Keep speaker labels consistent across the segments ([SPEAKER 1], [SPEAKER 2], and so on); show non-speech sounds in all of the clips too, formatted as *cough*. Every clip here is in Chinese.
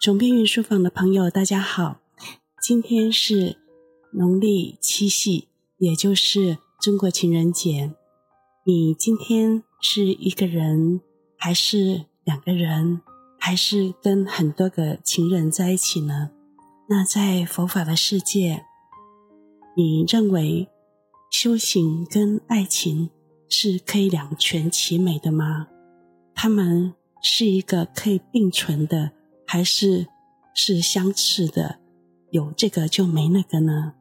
[SPEAKER 1] 总编云书房的朋友，大家好。今天是农历七夕，也就是中国情人节。你今天是一个人，还是两个人，还是跟很多个情人在一起呢？那在佛法的世界，你认为修行跟爱情是可以两全其美的吗？他们是一个可以并存的，还是是相斥的？有这个就没那个呢？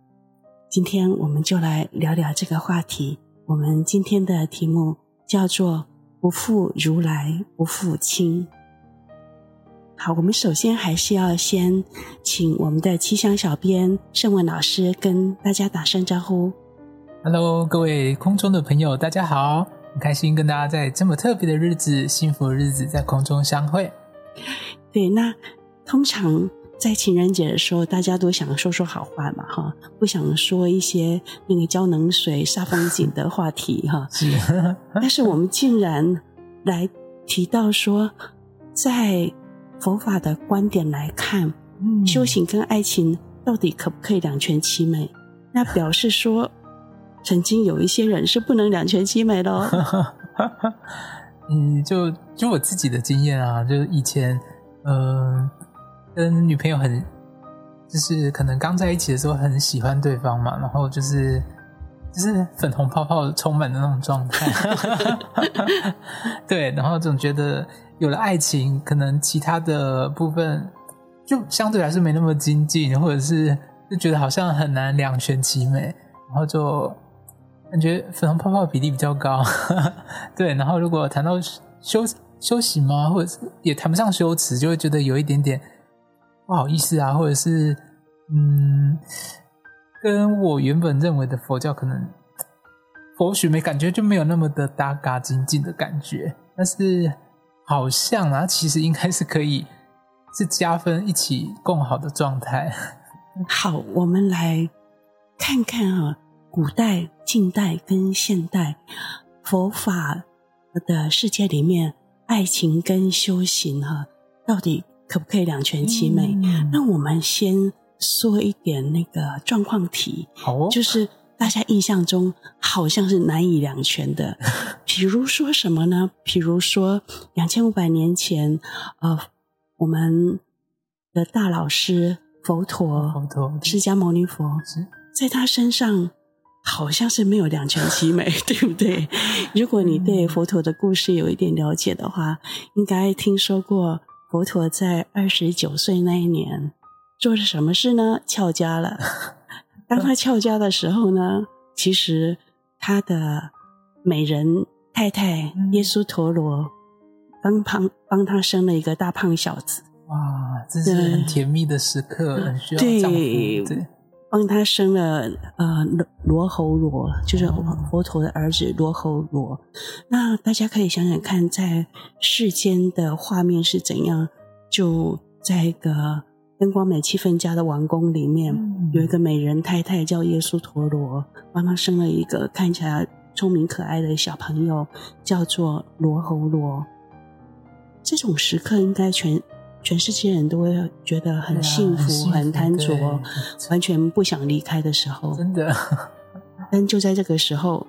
[SPEAKER 1] 今天我们就来聊聊这个话题。我们今天的题目叫做“不负如来不负卿”。好，我们首先还是要先请我们的吉祥小编盛文老师跟大家打声招呼。
[SPEAKER 2] Hello，各位空中的朋友，大家好。很开心跟大家在这么特别的日子、幸福的日子在空中相会。
[SPEAKER 1] 对，那通常在情人节的时候，大家都想说说好话嘛，哈，不想说一些那个浇冷水、煞风景的话题，哈。*laughs* 是。但是我们竟然来提到说，在佛法的观点来看，嗯，修行跟爱情到底可不可以两全其美？那表示说。曾经有一些人是不能两全其美的哦。*laughs*
[SPEAKER 2] 嗯，就就我自己的经验啊，就是以前，嗯、呃，跟女朋友很，就是可能刚在一起的时候很喜欢对方嘛，然后就是就是粉红泡泡充满的那种状态。*laughs* 对，然后总觉得有了爱情，可能其他的部分就相对来说没那么精进，或者是就觉得好像很难两全其美，然后就。感觉粉红泡泡比例比较高，*laughs* 对。然后如果谈到修修行吗，或者是也谈不上修持，就会觉得有一点点不好意思啊，或者是嗯，跟我原本认为的佛教可能佛学没感觉就没有那么的搭嘎精进的感觉。但是好像啊，其实应该是可以是加分一起共好的状态。*laughs*
[SPEAKER 1] 好，我们来看看啊。古代、近代跟现代佛法的世界里面，爱情跟修行哈，到底可不可以两全其美？嗯、那我们先说一点那个状况题，好哦，就是大家印象中好像是难以两全的。*laughs* 比如说什么呢？比如说两千五百年前，呃，我们的大老师佛陀，佛陀释迦牟尼佛，在他身上。好像是没有两全其美，*laughs* 对不对？如果你对佛陀的故事有一点了解的话，应该听说过佛陀在二十九岁那一年做了什么事呢？翘家了。当他翘家的时候呢，其实他的美人太太耶稣陀罗帮胖帮他生了一个大胖小子。
[SPEAKER 2] 哇，这是很甜蜜的时刻，很需要丈夫。对。
[SPEAKER 1] 帮他生了呃罗侯罗，就是佛陀的儿子罗侯罗。那大家可以想想看，在世间的画面是怎样？就在一个灯光美、气氛佳的王宫里面，嗯、有一个美人太太叫耶稣陀罗，帮他生了一个看起来聪明可爱的小朋友，叫做罗侯罗。这种时刻应该全。全世界人都会觉得很幸福、啊、很贪着，完全不想离开的时候。
[SPEAKER 2] 真的，*laughs*
[SPEAKER 1] 但就在这个时候，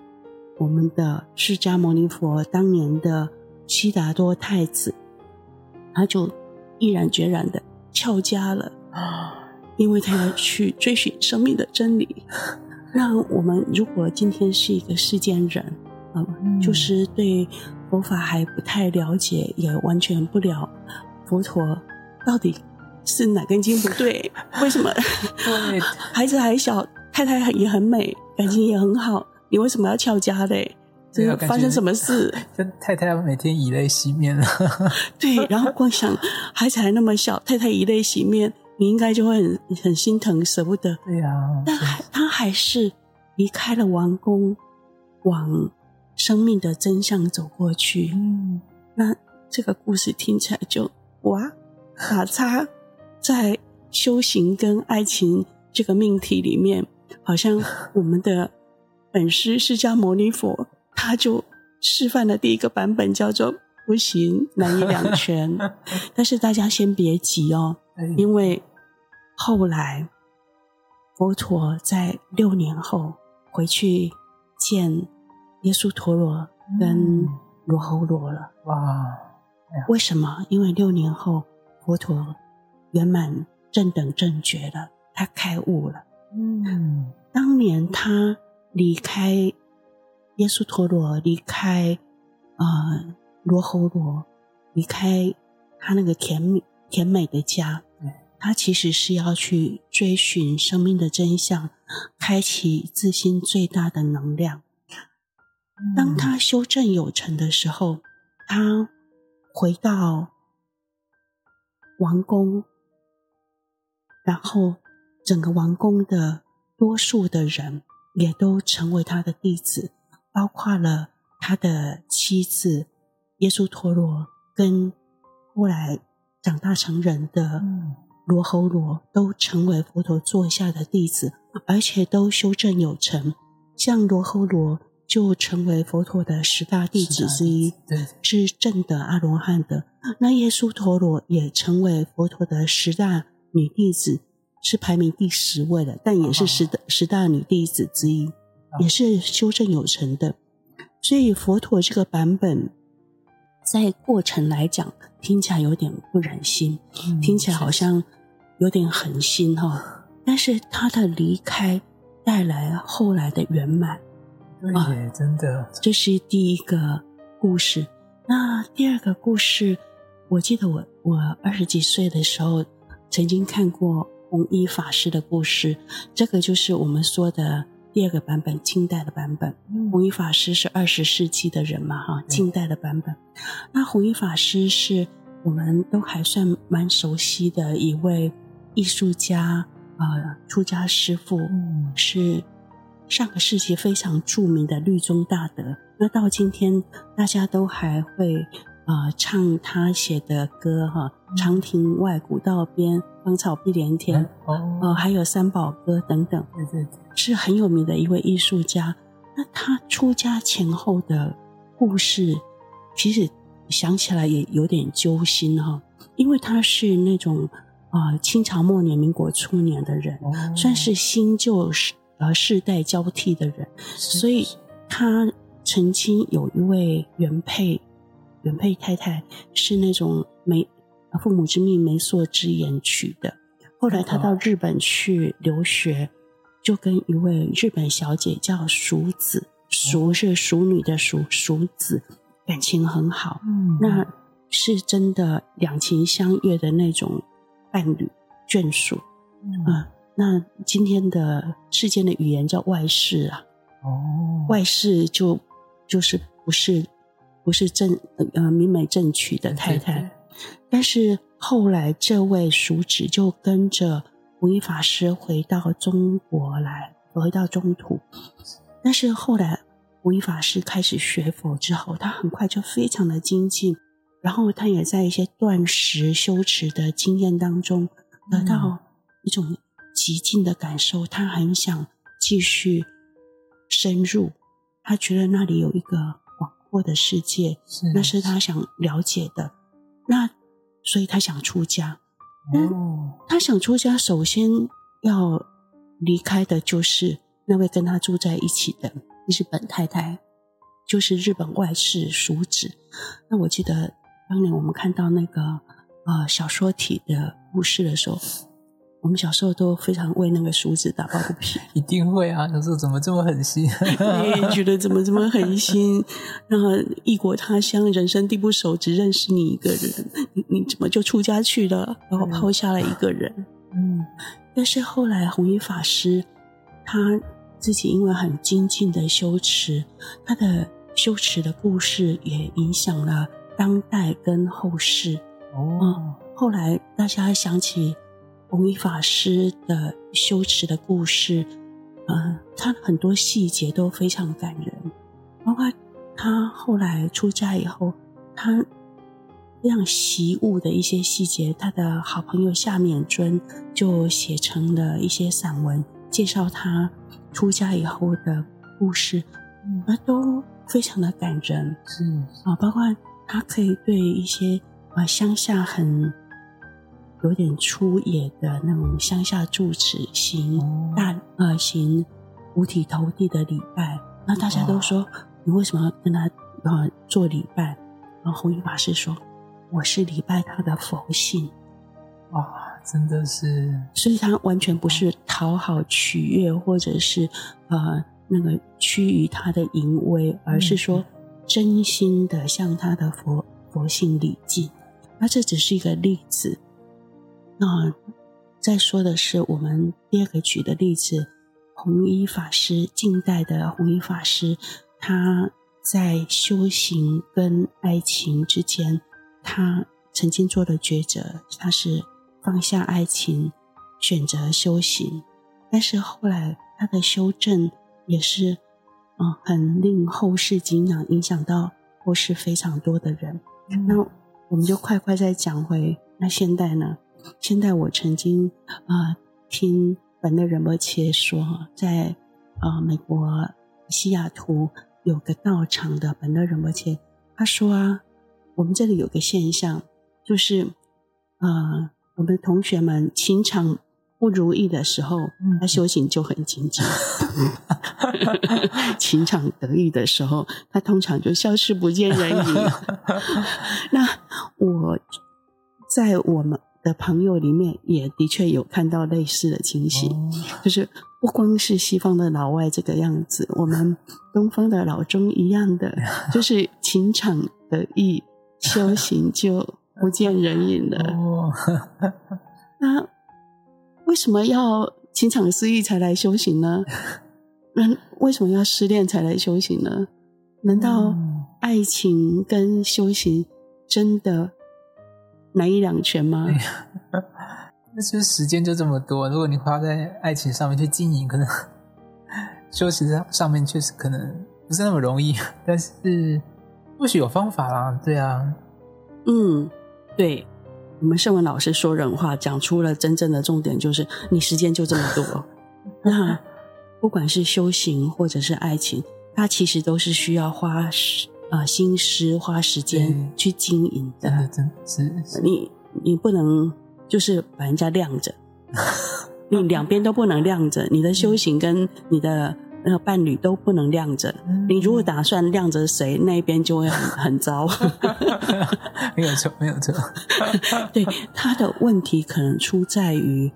[SPEAKER 1] 我们的释迦牟尼佛当年的悉达多太子，他就毅然决然的翘家了，因为他要去追寻生命的真理。那我们如果今天是一个世间人，呃、嗯，就是对佛法还不太了解，也完全不了。佛陀到底是哪根筋不对？为什么？对，*laughs* 孩子还小，太太也很美，感情也很好，你为什么要翘家嘞？这个发生什么事？*laughs*
[SPEAKER 2] 太太每天以泪洗面了。*laughs*
[SPEAKER 1] 对，然后光想孩子还那么小，太太以泪洗面，你应该就会很很心疼，舍不得。
[SPEAKER 2] 对呀、啊，
[SPEAKER 1] 但还他还是离开了王宫，往生命的真相走过去。嗯，那这个故事听起来就。哇，打叉在修行跟爱情这个命题里面，好像我们的本师释迦牟尼佛他就示范了第一个版本，叫做不行，难以两全。*laughs* 但是大家先别急哦，因为后来佛陀在六年后回去见耶稣陀罗跟罗侯罗了。哇！为什么？因为六年后佛陀圆满正等正觉了，他开悟了。嗯，当年他离开耶输陀罗，离开呃罗侯罗，离开他那个甜美甜美的家。他其实是要去追寻生命的真相，开启自心最大的能量。当他修正有成的时候，他回到王宫，然后整个王宫的多数的人也都成为他的弟子，包括了他的妻子耶稣陀罗跟后来长大成人的。罗侯罗都成为佛陀座下的弟子，而且都修正有成。像罗侯罗就成为佛陀的十大弟子之一，对，是正的阿罗汉的。那耶稣陀罗也成为佛陀的十大女弟子，是排名第十位的，但也是十大十大女弟子之一，也是修正有成的。所以佛陀这个版本。在过程来讲，听起来有点不忍心，嗯、听起来好像有点狠心哈、哦。但是他的离开带来后来的
[SPEAKER 2] 圆满，对真的。
[SPEAKER 1] 这是第一个故事。那第二个故事，我记得我我二十几岁的时候曾经看过弘一法师的故事，这个就是我们说的。第二个版本，近代的版本。弘一法师是二十世纪的人嘛，哈，近代的版本。那弘一法师是我们都还算蛮熟悉的一位艺术家，呃，出家师父，是上个世纪非常著名的律宗大德。那到今天，大家都还会。啊、呃，唱他写的歌哈，长亭外，古道边，芳草碧连天，哦、呃，还有三宝歌等等，对对对，是很有名的一位艺术家。那他出家前后的故事，其实想起来也有点揪心哈，因为他是那种啊、呃，清朝末年、民国初年的人，哦、算是新旧世呃世代交替的人，所以他曾经有一位原配。原配太太是那种媒父母之命、媒妁之言娶的。后来他到日本去留学，就跟一位日本小姐叫淑子，淑是淑女的淑，淑子感情很好。嗯，那是真的两情相悦的那种伴侣眷属。嗯，那今天的世间的语言叫外事啊。哦，外事就就是不是。不是正呃明媒正娶的太太，但是后来这位淑子就跟着弘一法师回到中国来，回到中土。但是后来弘一法师开始学佛之后，他很快就非常的精进，然后他也在一些断食修持的经验当中得到一种极尽的感受，他很想继续深入，他觉得那里有一个。广阔的世界，是那是他想了解的。那所以他想出家。哦，他想出家，首先要离开的就是那位跟他住在一起的日本太太，就是日本外室淑子。那我记得当年我们看到那个呃小说体的故事的时候。我们小时候都非常为那个梳子打抱不平，*laughs*
[SPEAKER 2] 一定会啊！有时候怎么这么狠心？*laughs*
[SPEAKER 1] 对，觉得怎么这么狠心？然后异国他乡，人生地不熟，只认识你一个人，你你怎么就出家去了？然后抛下了一个人。*laughs* 嗯，但是后来弘一法师他自己因为很精进的修持，他的修持的故事也影响了当代跟后世。哦、嗯，后来大家想起。弘一法师的修持的故事，呃，他很多细节都非常感人，包括他后来出家以后，他非常习悟的一些细节，他的好朋友夏勉尊就写成了一些散文，介绍他出家以后的故事，那都非常的感人。是啊，包括他可以对一些啊乡下很。有点粗野的那种乡下住持行大呃行五体投地的礼拜，那大家都说你为什么要跟他呃做礼拜？然后弘一法师说我是礼拜他的佛性。
[SPEAKER 2] 哇，真的是，
[SPEAKER 1] 所以他完全不是讨好取悦，或者是呃那个趋于他的淫威，而是说真心的向他的佛佛性礼敬。那这只是一个例子。那再说的是，我们第二个举的例子，弘一法师，近代的弘一法师，他在修行跟爱情之间，他曾经做的抉择，他是放下爱情，选择修行。但是后来他的修正也是，嗯，很令后世敬仰，影响到后世非常多的人。嗯、那我们就快快再讲回，那现代呢？现在我曾经啊、呃、听本勒仁波切说，在啊、呃、美国西雅图有个道场的本勒仁波切，他说啊，我们这里有个现象，就是啊、呃、我们同学们情场不如意的时候，他修行就很紧张；*laughs* 情场得意的时候，他通常就消失不见人影。*laughs* 那我在我们。的朋友里面也的确有看到类似的情形，哦、就是不光是西方的老外这个样子，我们东方的老中一样的，*laughs* 就是情场得意，修行就不见人影了。*laughs* 哦、那为什么要情场失意才来修行呢？那为什么要失恋才来修行呢？难道爱情跟修行真的？难以两全吗？*laughs*
[SPEAKER 2] 那是不是时间就这么多？如果你花在爱情上面去经营，可能修行上上面确实可能不是那么容易。*laughs* 但是或许有方法啦，对啊，
[SPEAKER 1] 嗯，对，我们圣文老师说人话，讲出了真正的重点，就是你时间就这么多。*laughs* 那不管是修行或者是爱情，它其实都是需要花时。啊、呃，心思花时间去经营的，
[SPEAKER 2] 真是
[SPEAKER 1] 你你不能就是把人家晾着，你 *laughs* 两边都不能晾着，你的修行跟你的那个伴侣都不能晾着。嗯、你如果打算晾着谁，那一边就会很很糟。*laughs* *laughs*
[SPEAKER 2] 没有错，没有错。
[SPEAKER 1] 对，他的问题可能出在于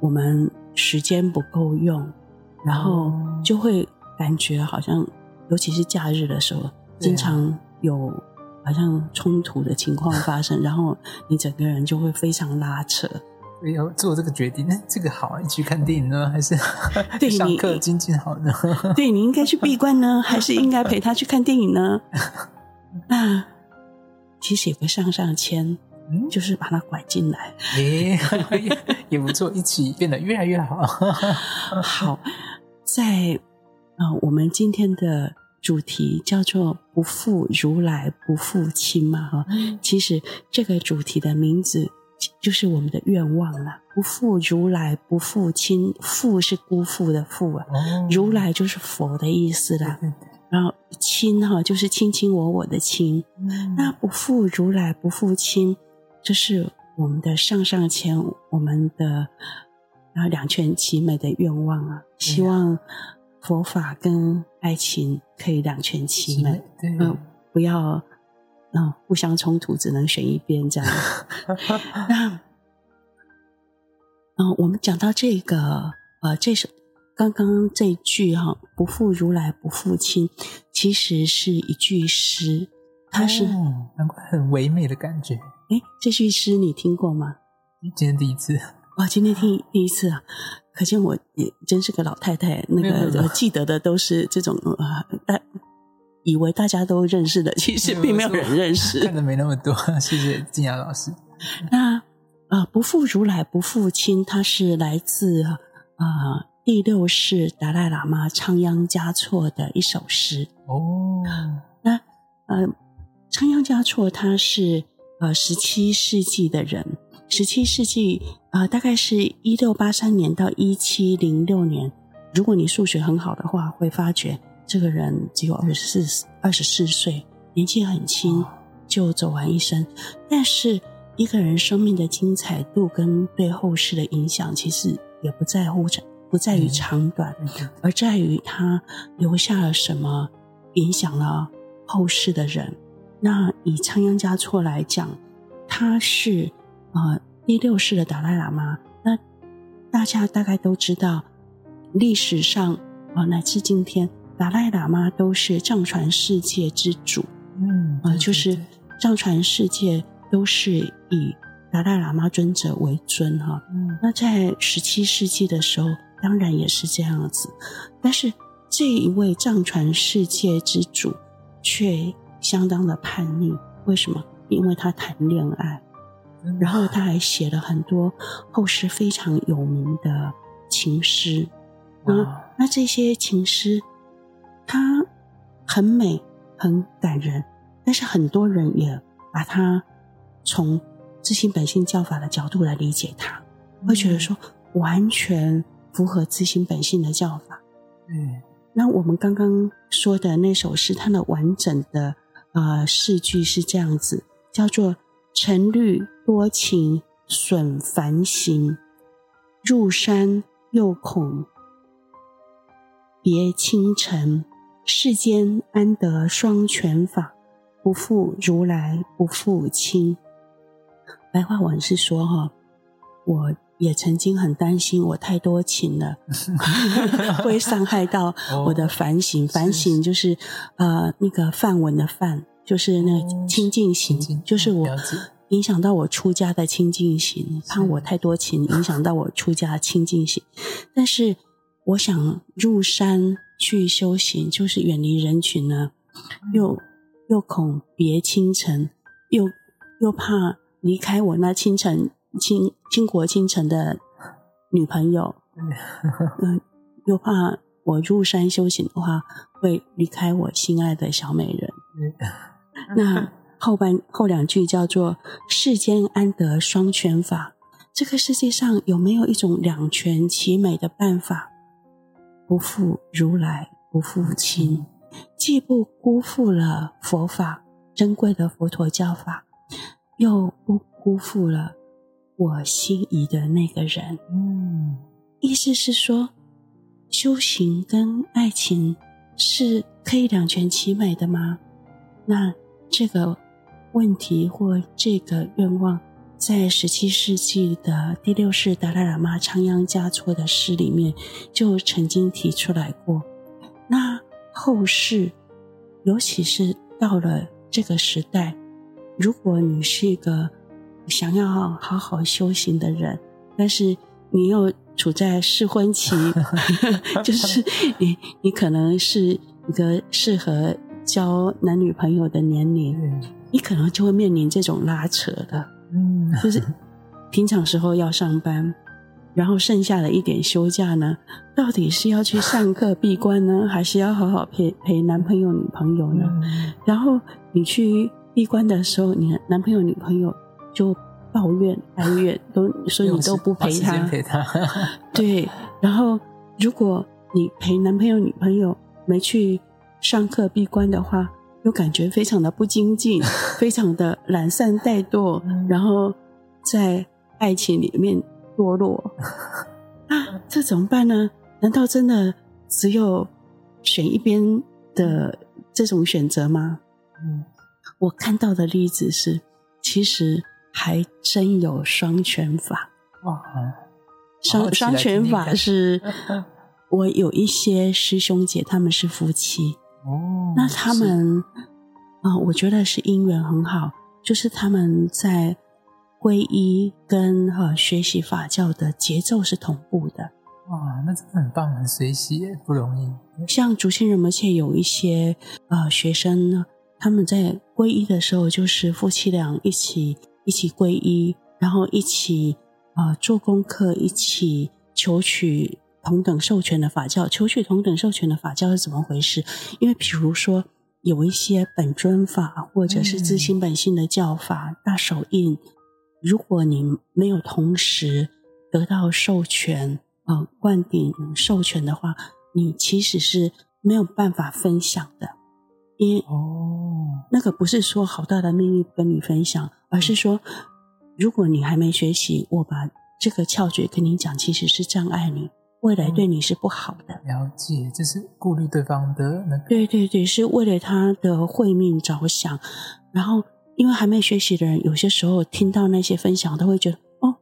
[SPEAKER 1] 我们时间不够用，然后就会感觉好像，尤其是假日的时候。经常有好像冲突的情况发生，*laughs* 然后你整个人就会非常拉扯。
[SPEAKER 2] 要做这个决定，那这个好，你去看电影呢，*laughs* 还是对上课精进好呢？*laughs*
[SPEAKER 1] 对，你应该去闭关呢，还是应该陪他去看电影呢？那其实也不上上签，嗯，就是把他拐进来，
[SPEAKER 2] 也也不错，一起变得越来越好。
[SPEAKER 1] 好，在啊、呃，我们今天的。主题叫做“不负如来不负卿”嘛，哈，其实这个主题的名字就是我们的愿望了。不负如来不负卿，负是辜负的负啊，如来就是佛的意思啦。然后亲哈就是卿卿我我的亲，那不负如来不负卿，这是我们的上上签，我们的啊两全其美的愿望啊，希望。佛法跟爱情可以两全其美，嗯、呃，不要嗯、呃、互相冲突，只能选一边这样。*laughs* 那嗯、呃，我们讲到这个呃，这首刚刚这一句哈，不负如来不负卿，其实是一句诗，它是、
[SPEAKER 2] 哦、难怪很唯美的感觉。
[SPEAKER 1] 哎，这句诗你听过吗？
[SPEAKER 2] 今天第一次。
[SPEAKER 1] 哇，今天听第一次啊！可见我也真是个老太太。那个我记得的都是这种啊，大以为大家都认识的，其实并没有人认识。
[SPEAKER 2] 看的没那么多，谢谢静雅老师。
[SPEAKER 1] 那啊，不负如来不负卿，它是来自啊第六世达赖喇嘛仓央嘉措的一首诗。
[SPEAKER 2] 哦，
[SPEAKER 1] 那呃，仓央嘉措他是呃十七世纪的人。十七世纪啊、呃，大概是一六八三年到一七零六年。如果你数学很好的话，会发觉这个人只有二十四二十四岁，年纪很轻就走完一生。但是一个人生命的精彩度跟对后世的影响，其实也不在乎长，不在于长短，嗯、而在于他留下了什么，影响了后世的人。那以仓央嘉措来讲，他是呃第六世的达赖喇嘛。那大家大概都知道，历史上啊、呃、乃至今天，达赖喇嘛都是藏传世界之主。嗯，呃，就是藏传世界都是以达赖喇嘛尊者为尊哈。嗯，那在十七世纪的时候，当然也是这样子。但是这一位藏传世界之主却。相当的叛逆，为什么？因为他谈恋爱，然后他还写了很多后世非常有名的情诗。那那这些情诗，它很美，很感人，但是很多人也把它从自心本性教法的角度来理解它，会觉得说完全符合自心本性的教法。嗯，那我们刚刚说的那首诗，它的完整的。呃，诗句是这样子，叫做“晨虑多情损梵行，入山又恐别倾城，世间安得双全法？不负如来不负卿。”白话文是说哈，我也曾经很担心，我太多情了，*laughs* 会伤害到我的梵行。梵行就是呃那个梵文的梵，就是那个清净行，就是我影响到我出家的清净心。怕我太多情，影响到我出家的清净心。但是我想入山去修行，就是远离人群呢，又又恐别倾城，又又怕离开我那清晨。倾倾国倾城的女朋友，嗯，又怕我入山修行的话会离开我心爱的小美人。那后半后两句叫做“世间安得双全法”，这个世界上有没有一种两全其美的办法？不负如来不负卿，既不辜负了佛法珍贵的佛陀教法，又不辜负了。我心仪的那个人，嗯，意思是说，修行跟爱情是可以两全其美的吗？那这个问题或这个愿望，在十七世纪的第六世达赖喇嘛仓央嘉措的诗里面就曾经提出来过。那后世，尤其是到了这个时代，如果你是一个想要好好修行的人，但是你又处在适婚期，*laughs* 就是你你可能是一个适合交男女朋友的年龄，你可能就会面临这种拉扯的。嗯，就是平常时候要上班，然后剩下的一点休假呢，到底是要去上课闭关呢，还是要好好陪陪男朋友女朋友呢？然后你去闭关的时候，你的男朋友女朋友。就抱怨 *laughs* 哀怨，都说你都不陪他，陪他对。然后，如果你陪男朋友、女朋友没去上课闭关的话，又感觉非常的不精进，非常的懒散怠惰，然后在爱情里面堕落。啊，这怎么办呢？难道真的只有选一边的这种选择吗？嗯，我看到的例子是，其实。还真有双全法哇！双双全法是，*laughs* 我有一些师兄姐，他们是夫妻哦。那他们啊、呃，我觉得是姻缘很好，就是他们在皈依跟呃学习法教的节奏是同步的。
[SPEAKER 2] 哇，那真的很棒，很随喜耶，不容易。
[SPEAKER 1] 像竹清仁波切有一些呃学生呢，他们在皈依的时候，就是夫妻俩一起。一起皈依，然后一起啊、呃、做功课，一起求取同等授权的法教。求取同等授权的法教是怎么回事？因为比如说有一些本尊法或者是自心本性的教法、嗯、大手印，如果你没有同时得到授权啊、呃、灌顶授权的话，你其实是没有办法分享的。因哦，那个不是说好大的秘密跟你分享。而是说，如果你还没学习，我把这个窍诀跟你讲，其实是障碍你，未来对你是不好的。
[SPEAKER 2] 嗯、了解，就是顾虑对方的那个。
[SPEAKER 1] 对对对，是为了他的慧命着想。然后，因为还没学习的人，有些时候听到那些分享，都会觉得哦，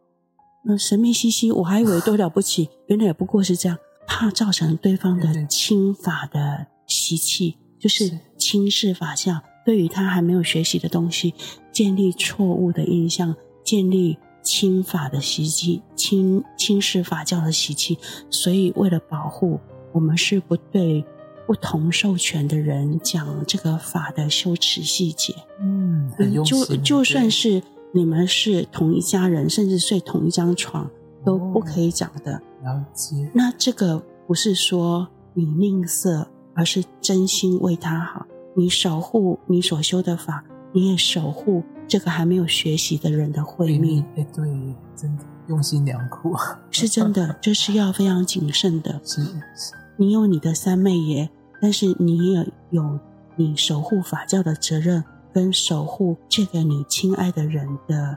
[SPEAKER 1] 那神秘兮兮，我还以为多了不起，*laughs* 原来也不过是这样，怕造成对方的轻法的习气，就是轻视法相，对于他还没有学习的东西，建立错误的印象。建立轻法的习气，轻轻视法教的习气，所以为了保护，我们是不对不同授权的人讲这个法的修持细节。
[SPEAKER 2] 嗯。
[SPEAKER 1] 就就算是你们是同一家人，甚至睡同一张床，都不可以讲的。
[SPEAKER 2] 哦，了解。
[SPEAKER 1] 那这个不是说你吝啬，而是真心为他好。你守护你所修的法，你也守护。这个还没有学习的人的慧命，
[SPEAKER 2] 哎，对，真的用心良苦，*laughs*
[SPEAKER 1] 是真的，这是要非常谨慎的。*laughs*
[SPEAKER 2] 是是，
[SPEAKER 1] 你有你的三昧耶，但是你也有你守护法教的责任，跟守护这个你亲爱的人的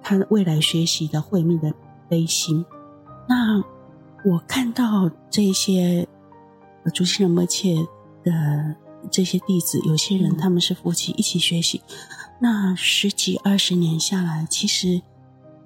[SPEAKER 1] 他未来学习的慧命的悲心。那我看到这些主心仁波切的这些弟子，有些人他们是夫妻一起学习。那十几二十年下来，其实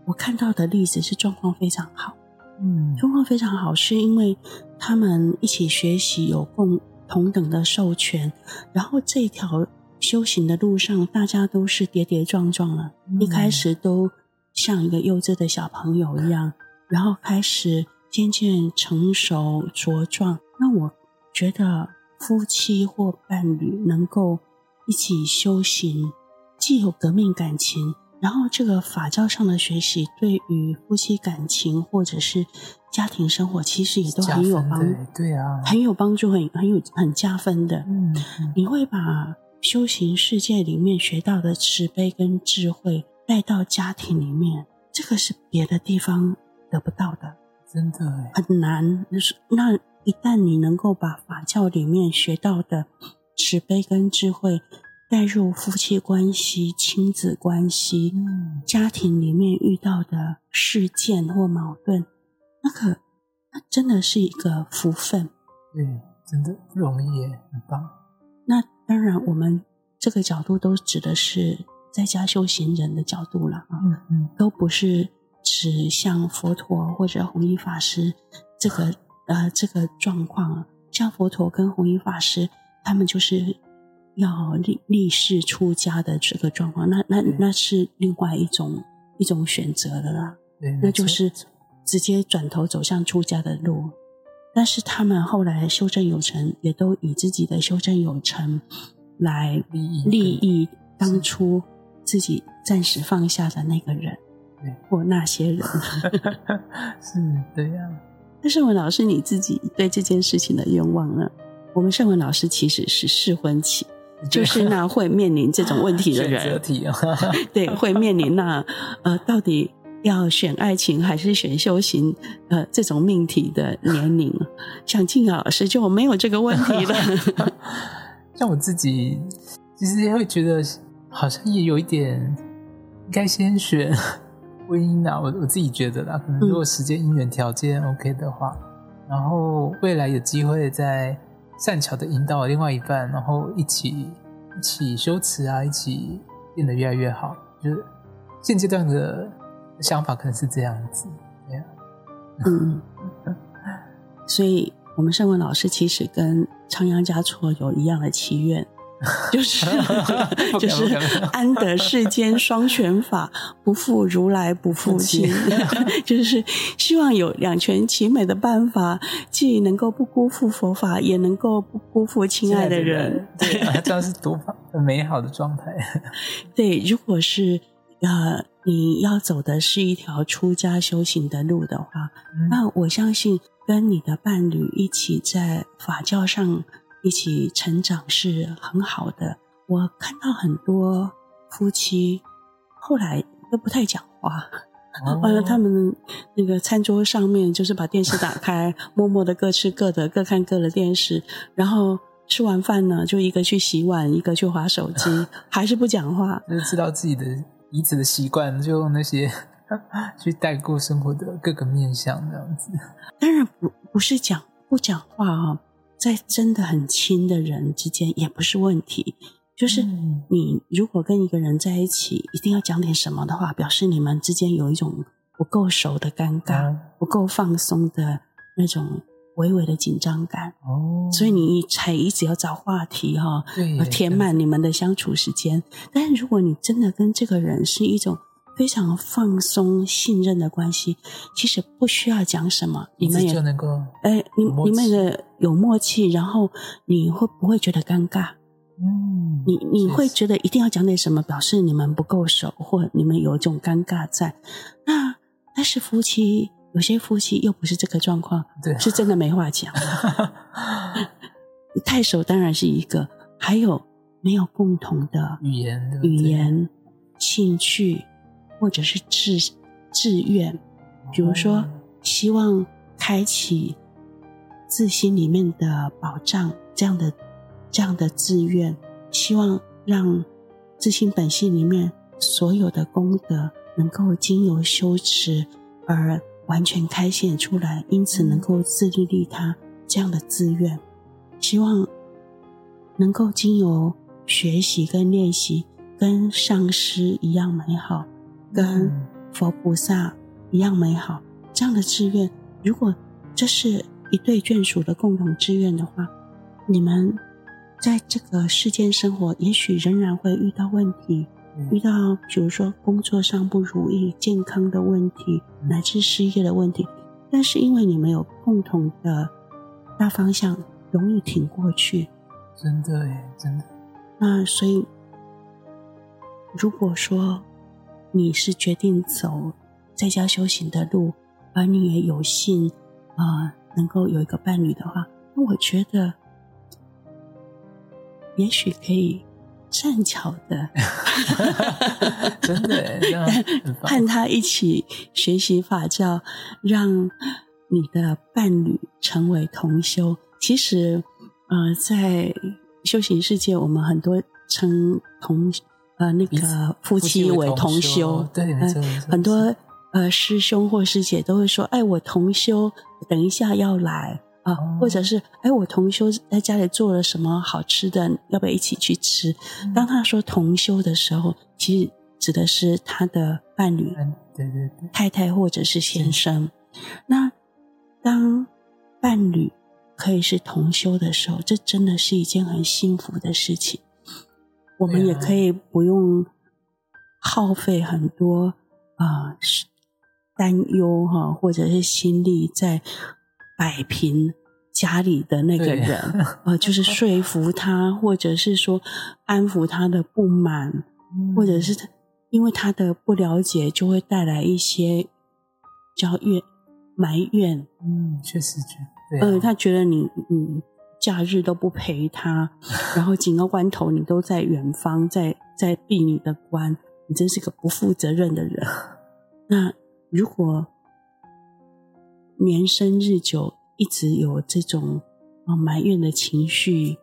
[SPEAKER 1] 我看到的例子是状况非常好，
[SPEAKER 2] 嗯，
[SPEAKER 1] 状况非常好，是因为他们一起学习，有共同等的授权，然后这条修行的路上，大家都是跌跌撞撞了，嗯，一开始都像一个幼稚的小朋友一样，然后开始渐渐成熟茁壮。那我觉得夫妻或伴侣能够一起修行。既有革命感情，然后这个法教上的学习对于夫妻感情或者是家庭生活，其实也都很有帮助。
[SPEAKER 2] 对啊，
[SPEAKER 1] 很有帮助，很很有很加分的。
[SPEAKER 2] 嗯，嗯，
[SPEAKER 1] 你会把修行世界里面学到的慈悲跟智慧带到家庭里面，这个是别的地方得不到的，
[SPEAKER 2] 真的
[SPEAKER 1] 很难。就是那一旦你能够把法教里面学到的慈悲跟智慧。带入夫妻关系、亲子关系、
[SPEAKER 2] 嗯、
[SPEAKER 1] 家庭里面遇到的事件或矛盾，那可那真的是一个福分。
[SPEAKER 2] 对，真的不容易耶，很棒。
[SPEAKER 1] 那当然，我们这个角度都指的是在家修行人的角度了啊，
[SPEAKER 2] 嗯嗯，
[SPEAKER 1] 都不是指像佛陀或者弘一法师这个呃这个状况。像佛陀跟弘一法师，他们就是。要立立誓出家的这个状况，那那那是另外一种一种选择的啦。那就是直接转头走向出家的路。但是他们后来修证有成，也都以自己的修证有成来利益当初自己暂时放下的那个人，
[SPEAKER 2] 对，
[SPEAKER 1] 或那些人。*laughs* *laughs*
[SPEAKER 2] 是这样。
[SPEAKER 1] 那圣文老师，你自己对这件事情的愿望呢？我们圣文老师其实是适婚期。就是那会面临这种问题的人，对，会面临那呃，到底要选爱情还是选修行呃这种命题的年龄，*laughs* 像静雅老师就没有这个问题了。*laughs*
[SPEAKER 2] 像我自己，其实也会觉得好像也有一点，应该先选婚姻啊。我我自己觉得啦，可能如果时间、姻缘条件 OK 的话，嗯、然后未来有机会再。善巧的引导另外一半，然后一起一起修持啊，一起变得越来越好。就是现阶段的想法可能是这样子，对啊。
[SPEAKER 1] 嗯，*laughs* 所以我们圣文老师其实跟仓央嘉措有一样的祈愿。*laughs* 就是就是安得世间双全法，不负如来不负卿。*laughs* 就是希望有两全其美的办法，既能够不辜负佛法，也能够不辜负亲爱的人。
[SPEAKER 2] 对，*laughs* 这样是多很美好的状态。
[SPEAKER 1] 对，如果是呃你要走的是一条出家修行的路的话，嗯、那我相信跟你的伴侣一起在法教上。一起成长是很好的。我看到很多夫妻后来都不太讲话，完了、哦、他们那个餐桌上面就是把电视打开，默默的各吃各的，各看各的电视。然后吃完饭呢，就一个去洗碗，一个去划手机，*laughs* 还是不讲话。*laughs*
[SPEAKER 2] 就知道自己的彼此的习惯，就用那些 *laughs* 去带过生活的各个面向，这样子。
[SPEAKER 1] 当然不不是讲不讲话啊，在真的很亲的人之间也不是问题。就是你如果跟一个人在一起，一定要讲点什么的话，表示你们之间有一种不够熟的尴尬，不够放松的那种。微微的紧张感哦，所以你才一直要找话题哈，
[SPEAKER 2] 对，
[SPEAKER 1] 填满你们的相处时间。但是如果你真的跟这个人是一种非常放松、信任的关系，其实不需要讲什么，你们也
[SPEAKER 2] 就能够
[SPEAKER 1] 哎，你你们的有默契，然后你会不会觉得尴尬？
[SPEAKER 2] 嗯，
[SPEAKER 1] 你你会觉得一定要讲点什么，表示你们不够熟，或你们有一种尴尬在。那但是夫妻。有些夫妻又不是这个状况，
[SPEAKER 2] 对，
[SPEAKER 1] 是真的没话讲。*laughs* 太熟当然是一个，还有没有共同的
[SPEAKER 2] 语言、
[SPEAKER 1] 语言、兴趣，或者是志志愿，比如说希望开启自心里面的宝藏这样的这样的志愿，希望让自心本性里面所有的功德能够经由修持而。完全开显出来，因此能够自利利他这样的自愿，希望能够经由学习跟练习，跟上师一样美好，跟佛菩萨一样美好。这样的志愿，如果这是一对眷属的共同志愿的话，你们在这个世间生活，也许仍然会遇到问题。遇到比如说工作上不如意、健康的问题，乃至失业的问题，但是因为你们有共同的大方向，容易挺过去。
[SPEAKER 2] 真的耶，真的。
[SPEAKER 1] 那所以，如果说你是决定走在家修行的路，而你也有幸啊、呃、能够有一个伴侣的话，那我觉得也许可以。善巧的，*laughs*
[SPEAKER 2] 真的，*laughs*
[SPEAKER 1] 和他一起学习法教，让你的伴侣成为同修。其实，呃，在修行世界，我们很多称同呃那个夫妻为同修，
[SPEAKER 2] 对，
[SPEAKER 1] 呃、很多呃师兄或师姐都会说：“哎，我同修，等一下要来。”啊，或者是哎，我同修在家里做了什么好吃的，要不要一起去吃？嗯、当他说同修的时候，其实指的是他的伴侣，
[SPEAKER 2] 嗯、对对对，
[SPEAKER 1] 太太或者是先生。那当伴侣可以是同修的时候，这真的是一件很幸福的事情。我们也可以不用耗费很多啊担忧哈，或者是心力在。摆平家里的那个人，呃，就是说服他，或者是说安抚他的不满，嗯、或者是他因为他的不了解，就会带来一些叫怨埋怨。
[SPEAKER 2] 嗯，确实觉得，
[SPEAKER 1] 呃，他觉得你你假日都不陪他，*laughs* 然后紧要关头你都在远方，在在避你的关，你真是个不负责任的人。*laughs* 那如果。年深日久，一直有这种啊埋怨的情绪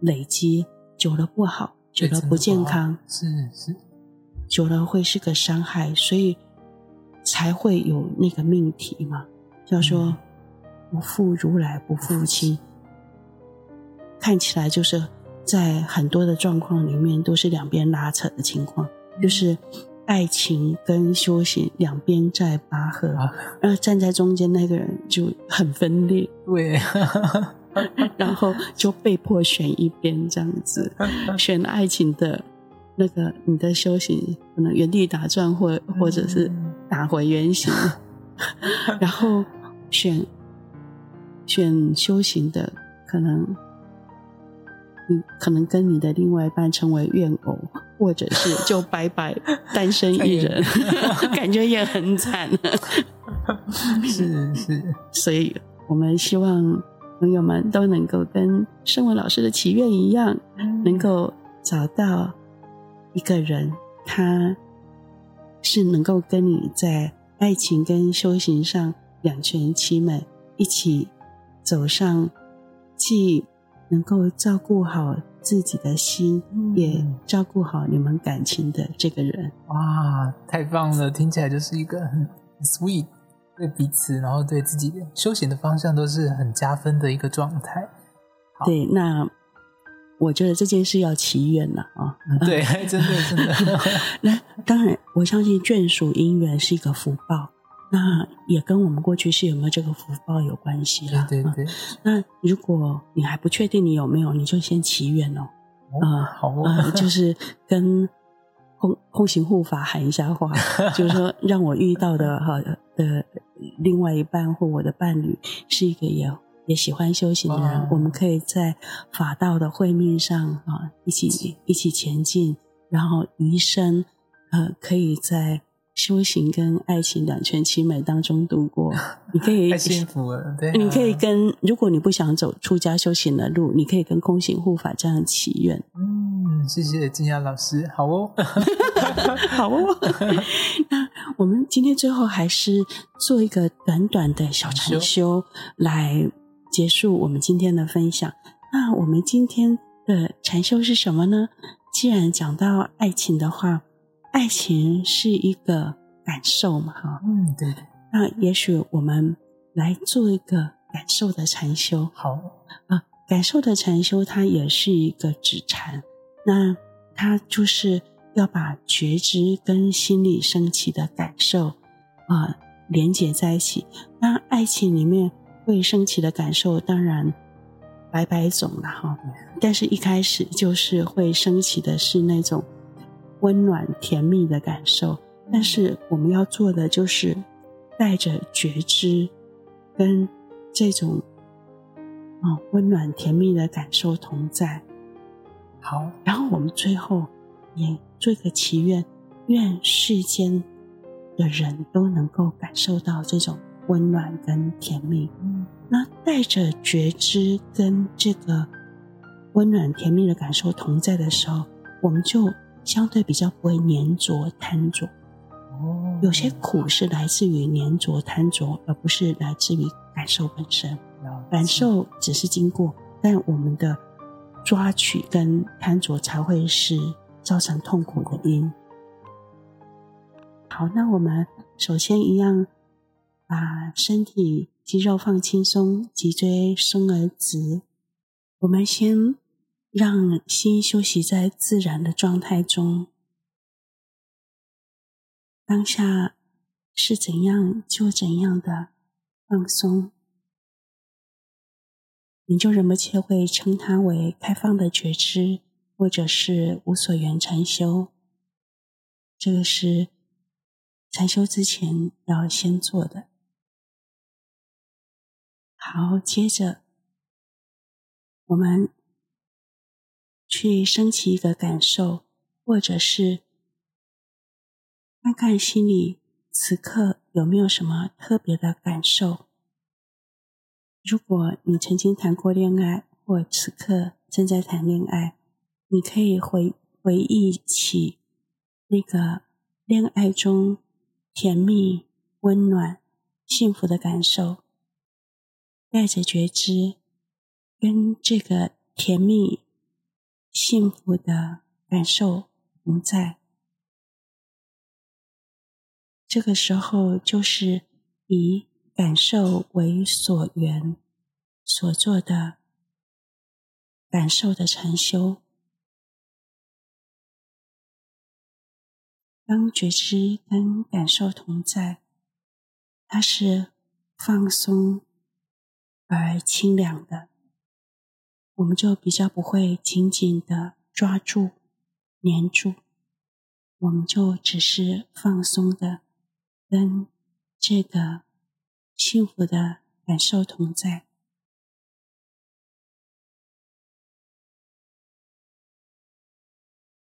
[SPEAKER 1] 累积，久了不好，久了不健康，
[SPEAKER 2] 是是，
[SPEAKER 1] 久了会是个伤害，所以才会有那个命题嘛，叫做不负如来不负卿。看起来就是在很多的状况里面都是两边拉扯的情况，就是。爱情跟修行两边在拔河，啊、然后站在中间那个人就很分裂，
[SPEAKER 2] 对，*laughs*
[SPEAKER 1] 然后就被迫选一边这样子，*laughs* 选爱情的那个你的修行可能原地打转或或者是打回原形，*laughs* 然后选选修行的可能。你可能跟你的另外一半成为怨偶，或者是就 *laughs* 拜拜单身一人，*laughs* 感觉也很惨。*laughs*
[SPEAKER 2] 是是，
[SPEAKER 1] 所以我们希望朋友们都能够跟圣文老师的祈愿一样，能够找到一个人，他是能够跟你在爱情跟修行上两全其美，一起走上既。能够照顾好自己的心，嗯、也照顾好你们感情的这个人。
[SPEAKER 2] 哇，太棒了！听起来就是一个很 sweet，对彼此，然后对自己的修行的方向都是很加分的一个状态。
[SPEAKER 1] 对，那我觉得这件事要祈愿了啊！
[SPEAKER 2] 对，*laughs* 真的真的。*laughs*
[SPEAKER 1] 那当然，我相信眷属姻缘是一个福报。那也跟我们过去是有没有这个福报有关系啦。
[SPEAKER 2] 对对对。
[SPEAKER 1] 那如果你还不确定你有没有，你就先祈愿哦。
[SPEAKER 2] 啊，好哦。
[SPEAKER 1] 呃，就是跟空 *laughs* 空行护法喊一下话，*laughs* 就是说让我遇到的 *laughs* 哈的另外一半或我的伴侣是一个也也喜欢修行的人，我们可以在法道的会面上啊一起一起前进，然后余生呃可以在。修行跟爱情两全其美当中度过，你可以 *laughs*
[SPEAKER 2] 太幸福了。对，
[SPEAKER 1] 你可以跟，如果你不想走出家修行的路，你可以跟空行护法这样祈愿。
[SPEAKER 2] 嗯，谢谢金雅老师，好哦，*laughs*
[SPEAKER 1] 好哦。*laughs* 那我们今天最后还是做一个短短的小禅修来结束我们今天的分享。那我们今天的禅修是什么呢？既然讲到爱情的话。爱情是一个感受嘛，哈，
[SPEAKER 2] 嗯，对。
[SPEAKER 1] 那也许我们来做一个感受的禅修，
[SPEAKER 2] 好
[SPEAKER 1] 啊。感受的禅修，它也是一个止禅，那它就是要把觉知跟心理升起的感受啊连接在一起。那爱情里面会升起的感受，当然百百种了哈，但是一开始就是会升起的是那种。温暖甜蜜的感受，但是我们要做的就是带着觉知，跟这种啊温暖甜蜜的感受同在。
[SPEAKER 2] 好，
[SPEAKER 1] 然后我们最后也做一个祈愿，愿世间的人都能够感受到这种温暖跟甜蜜。嗯，那带着觉知跟这个温暖甜蜜的感受同在的时候，我们就。相对比较不会粘着贪着，哦，有些苦是来自于粘着贪着，而不是来自于感受本身。感受只是经过，但我们的抓取跟贪着才会是造成痛苦的因。好，那我们首先一样，把身体肌肉放轻松，脊椎松而直。我们先。让心休息在自然的状态中，当下是怎样就怎样的放松，你就忍不切会称它为开放的觉知，或者是无所缘禅修。这个是禅修之前要先做的。好，接着我们。去升起一个感受，或者是看看心里此刻有没有什么特别的感受。如果你曾经谈过恋爱，或此刻正在谈恋爱，你可以回回忆起那个恋爱中甜蜜、温暖、幸福的感受，带着觉知跟这个甜蜜。幸福的感受同在，这个时候就是以感受为所缘所做的感受的禅修。当觉知跟感受同在，它是放松而清凉的。我们就比较不会紧紧的抓住、黏住，我们就只是放松的跟这个幸福的感受同在。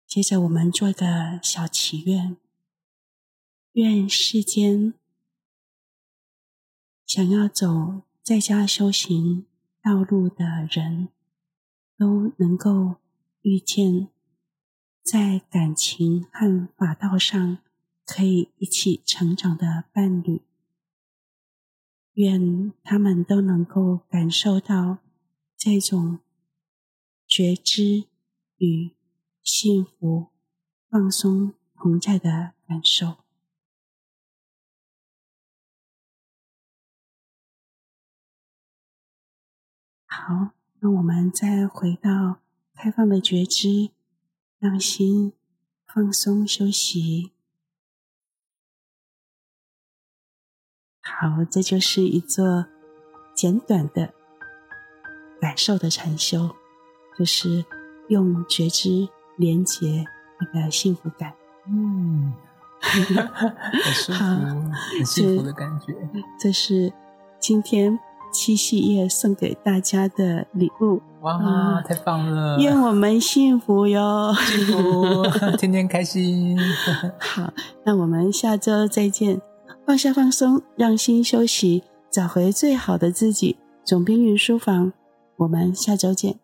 [SPEAKER 1] 接着，我们做一个小祈愿：愿世间想要走在家修行道路的人。都能够遇见，在感情和法道上可以一起成长的伴侣。愿他们都能够感受到这种觉知与幸福、放松同在的感受。好，那我们再回到开放的觉知，让心放松休息。好，这就是一座简短的感受的禅修，就是用觉知连接那个幸福感。
[SPEAKER 2] 嗯，很舒服，好很幸福的感
[SPEAKER 1] 觉。这是今天。七夕夜送给大家的礼物，
[SPEAKER 2] 哇，嗯、太棒了！
[SPEAKER 1] 愿我们幸福哟，
[SPEAKER 2] 幸福，*laughs* 天天开心。
[SPEAKER 1] 好，那我们下周再见。放下放松，让心休息，找回最好的自己。总兵云书房，我们下周见。